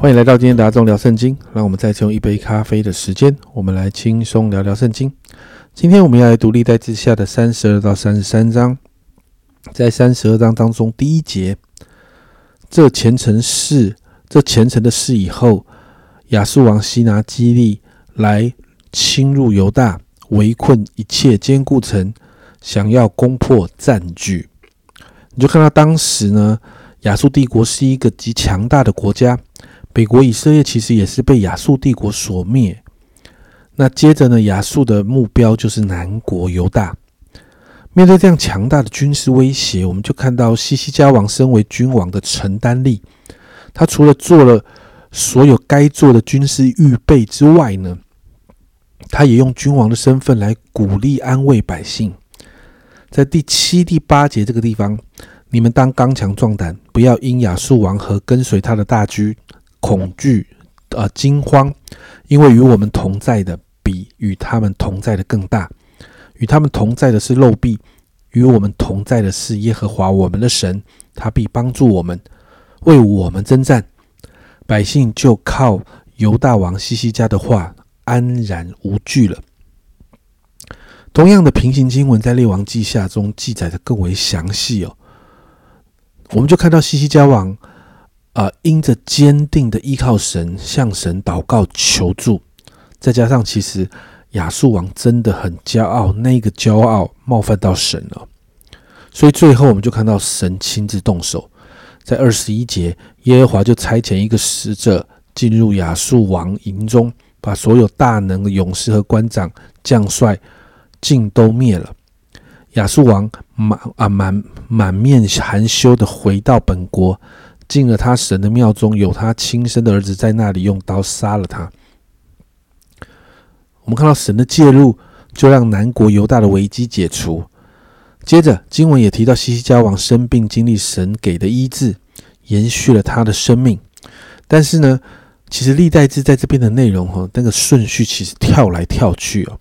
欢迎来到今天的阿忠聊圣经。让我们再次用一杯咖啡的时间，我们来轻松聊聊圣经。今天我们要来读历代之下的三十二到三十三章。在三十二章当中，第一节，这虔诚事，这虔诚的事以后，亚述王西拿基利来侵入犹大，围困一切坚固城，想要攻破占据。你就看到当时呢，亚述帝国是一个极强大的国家。北国以色列其实也是被亚述帝国所灭。那接着呢，亚述的目标就是南国犹大。面对这样强大的军事威胁，我们就看到西西加王身为君王的承担力。他除了做了所有该做的军事预备之外呢，他也用君王的身份来鼓励安慰百姓。在第七、第八节这个地方，你们当刚强壮胆，不要因亚述王和跟随他的大军。恐惧，呃，惊慌，因为与我们同在的比与他们同在的更大。与他们同在的是肉臂，与我们同在的是耶和华我们的神，他必帮助我们，为我们征战。百姓就靠犹大王西西家的话安然无惧了。同样的平行经文在列王记下中记载的更为详细哦。我们就看到西西家王。啊，因着坚定的依靠神，向神祷告求助，再加上其实亚述王真的很骄傲，那个骄傲冒犯到神了，所以最后我们就看到神亲自动手，在二十一节，耶和华就差遣一个使者进入亚述王营中，把所有大能的勇士和官长、将帅尽都灭了。亚述王满啊满满面含羞的回到本国。进了他神的庙中，有他亲生的儿子在那里用刀杀了他。我们看到神的介入，就让南国犹大的危机解除。接着经文也提到西西家王生病，经历神给的医治，延续了他的生命。但是呢，其实历代志在这边的内容哈，那个顺序其实跳来跳去哦。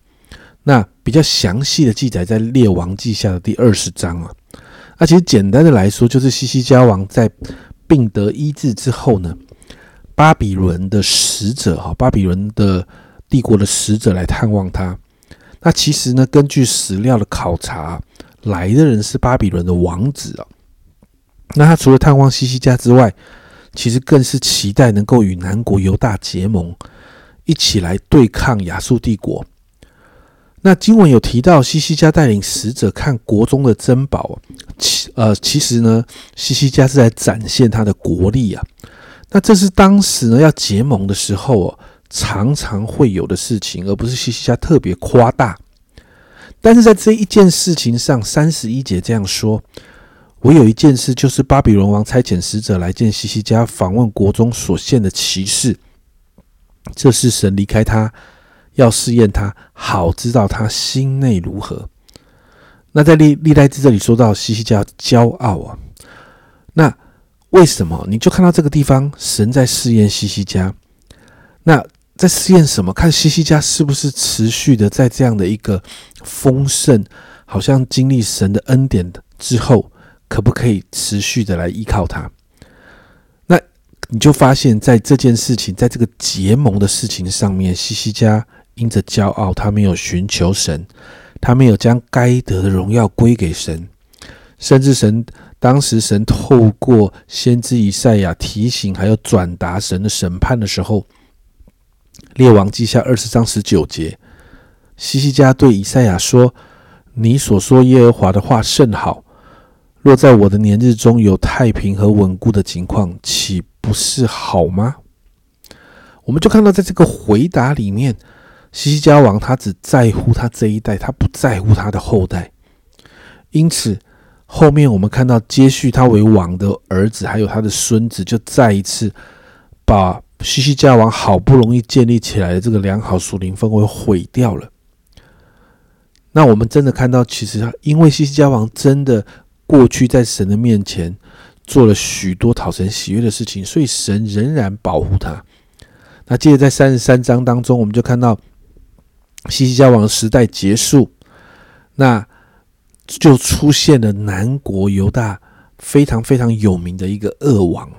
那比较详细的记载在列王记下的第二十章啊。那其实简单的来说，就是西西家王在。病得医治之后呢，巴比伦的使者哈，巴比伦的帝国的使者来探望他。那其实呢，根据史料的考察，来的人是巴比伦的王子啊。那他除了探望西西家之外，其实更是期待能够与南国犹大结盟，一起来对抗亚述帝国。那经文有提到西西家带领使者看国中的珍宝，其呃其实呢，西西家是在展现他的国力啊。那这是当时呢要结盟的时候哦，常常会有的事情，而不是西西家特别夸大。但是在这一件事情上，三十一节这样说：我有一件事，就是巴比伦王差遣使者来见西西家，访问国中所献的骑士。这是神离开他。要试验他，好知道他心内如何。那在历历代志这里说到西西家骄傲啊，那为什么？你就看到这个地方，神在试验西西家。那在试验什么？看西西家是不是持续的在这样的一个丰盛，好像经历神的恩典之后，可不可以持续的来依靠他？那你就发现，在这件事情，在这个结盟的事情上面，西西家。因着骄傲，他没有寻求神，他没有将该得的荣耀归给神，甚至神当时神透过先知以赛亚提醒，还有转达神的审判的时候，列王记下二十章十九节，西西家对以赛亚说：“你所说耶和华的话甚好，若在我的年日中有太平和稳固的情况，岂不是好吗？”我们就看到在这个回答里面。西西家王他只在乎他这一代，他不在乎他的后代。因此，后面我们看到接续他为王的儿子，还有他的孙子，就再一次把西西家王好不容易建立起来的这个良好属灵氛围毁掉了。那我们真的看到，其实因为西西家王真的过去在神的面前做了许多讨神喜悦的事情，所以神仍然保护他。那接着在三十三章当中，我们就看到。西西家王时代结束，那就出现了南国犹大非常非常有名的一个恶王。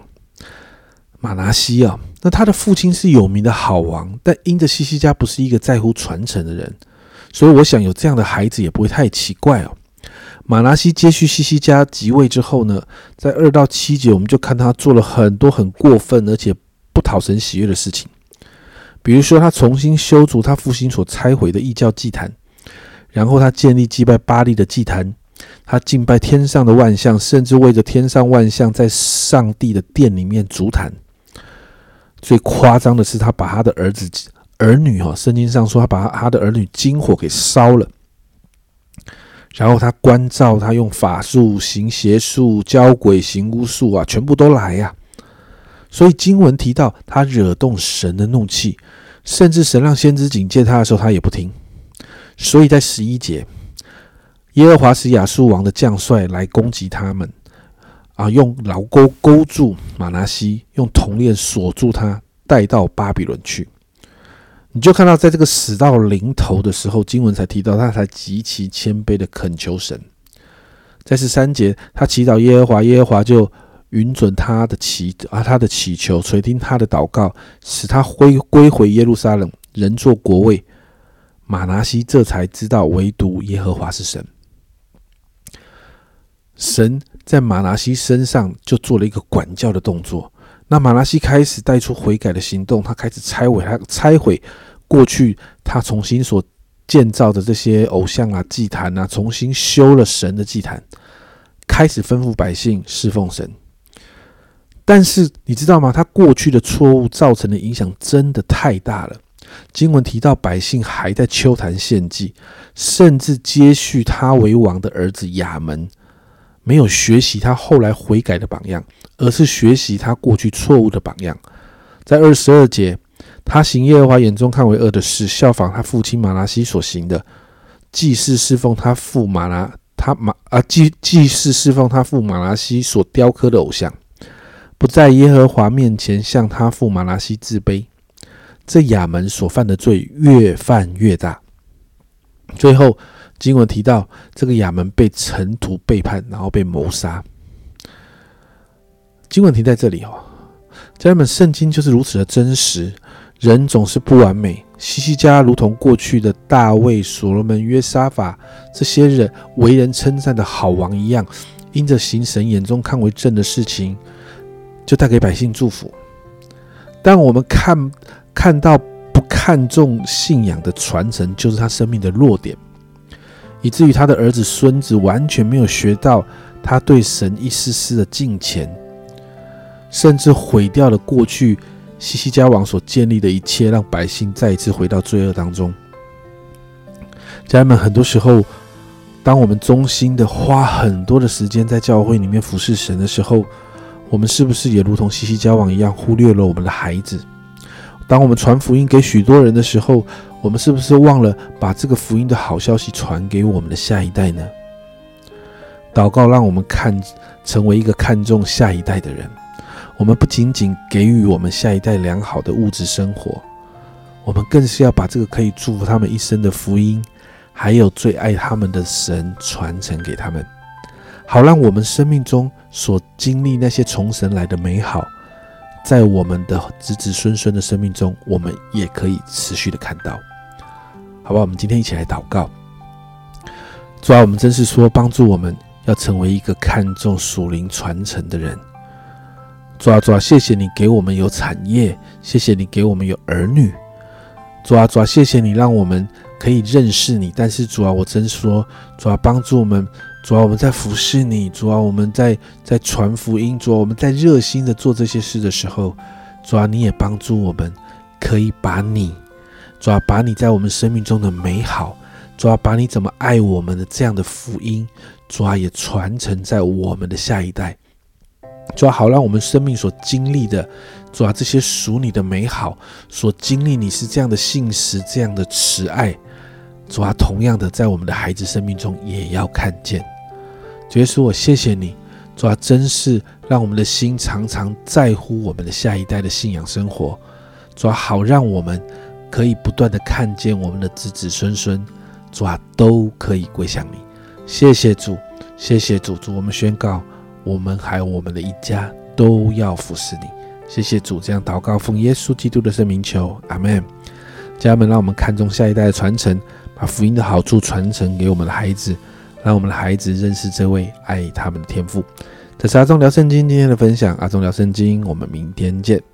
马拿西啊，那他的父亲是有名的好王，但因着西西家不是一个在乎传承的人，所以我想有这样的孩子也不会太奇怪哦。马拿西接续西西家即位之后呢，在二到七节，我们就看他做了很多很过分而且不讨神喜悦的事情，比如说他重新修筑他父亲所拆毁的异教祭坛，然后他建立祭拜巴利的祭坛。他敬拜天上的万象，甚至为着天上万象，在上帝的殿里面足坛。最夸张的是，他把他的儿子、儿女，哈，圣经上说他把他的儿女金火给烧了。然后他关照他用法术行邪术、教鬼行巫术啊，全部都来呀。所以经文提到他惹动神的怒气，甚至神让先知警戒他的时候，他也不听。所以在十一节。耶和华使亚述王的将帅来攻击他们，啊，用牢钩勾住马拿西，用铜链锁住他，带到巴比伦去。你就看到，在这个死到临头的时候，经文才提到他才极其谦卑的恳求神。在十三节，他祈祷耶和华，耶和华就允准他的祈啊，他的祈求，垂听他的祷告，使他归归回耶路撒冷，人做国位。马拿西这才知道，唯独耶和华是神。神在马拿西身上就做了一个管教的动作。那马拿西开始带出悔改的行动，他开始拆毁他拆毁过去他重新所建造的这些偶像啊、祭坛啊，重新修了神的祭坛，开始吩咐百姓侍奉神。但是你知道吗？他过去的错误造成的影响真的太大了。经文提到，百姓还在秋坛献祭，甚至接续他为王的儿子亚门。没有学习他后来悔改的榜样，而是学习他过去错误的榜样。在二十二节，他行耶和华眼中看为恶的事，效仿他父亲马拉西所行的，祭祀侍奉他父马拉他马啊祭祭祀侍奉他父马拉西所雕刻的偶像，不在耶和华面前向他父马拉西自卑。这亚门所犯的罪越犯越大，最后。经文提到，这个亚门被尘土背叛，然后被谋杀。经文停在这里哦，家人们，圣经就是如此的真实。人总是不完美，西西家如同过去的大卫、所罗门、约沙法这些人为人称赞的好王一样，因着行神眼中看为正的事情，就带给百姓祝福。但我们看看到不看重信仰的传承，就是他生命的弱点。以至于他的儿子、孙子完全没有学到他对神一丝丝的敬虔，甚至毁掉了过去西西家王所建立的一切，让百姓再一次回到罪恶当中。家人们，很多时候，当我们衷心的花很多的时间在教会里面服侍神的时候，我们是不是也如同西西交往一样，忽略了我们的孩子？当我们传福音给许多人的时候，我们是不是忘了把这个福音的好消息传给我们的下一代呢？祷告让我们看成为一个看重下一代的人。我们不仅仅给予我们下一代良好的物质生活，我们更是要把这个可以祝福他们一生的福音，还有最爱他们的神传承给他们，好让我们生命中所经历那些从神来的美好。在我们的子子孙孙的生命中，我们也可以持续的看到，好吧？我们今天一起来祷告，主啊，我们真是说帮助我们要成为一个看重属灵传承的人。主啊，主啊，谢谢你给我们有产业，谢谢你给我们有儿女。主啊，主啊，谢谢你让我们可以认识你。但是主啊，我真说，主啊，帮助我们。主啊，我们在服侍你；主啊，我们在在传福音；主啊，我们在热心的做这些事的时候，主啊，你也帮助我们，可以把你，主啊，把你在我们生命中的美好，主啊，把你怎么爱我们的这样的福音，主啊，也传承在我们的下一代，主啊，好让我们生命所经历的，主啊，这些属你的美好，所经历你是这样的信实，这样的慈爱。主啊，同样的，在我们的孩子生命中也要看见。主耶稣，我谢谢你。主啊，真是让我们的心常常在乎我们的下一代的信仰生活。主啊，好让我们可以不断的看见我们的子子孙孙，主啊，都可以归向你。谢谢主，谢谢主，主我们宣告，我们还有我们的一家都要服侍你。谢谢主，这样祷告奉耶稣基督的圣名求，阿门。家人们，让我们看重下一代的传承，把福音的好处传承给我们的孩子，让我们的孩子认识这位爱他们的天父。这是阿忠聊圣经今天的分享，阿忠聊圣经，我们明天见。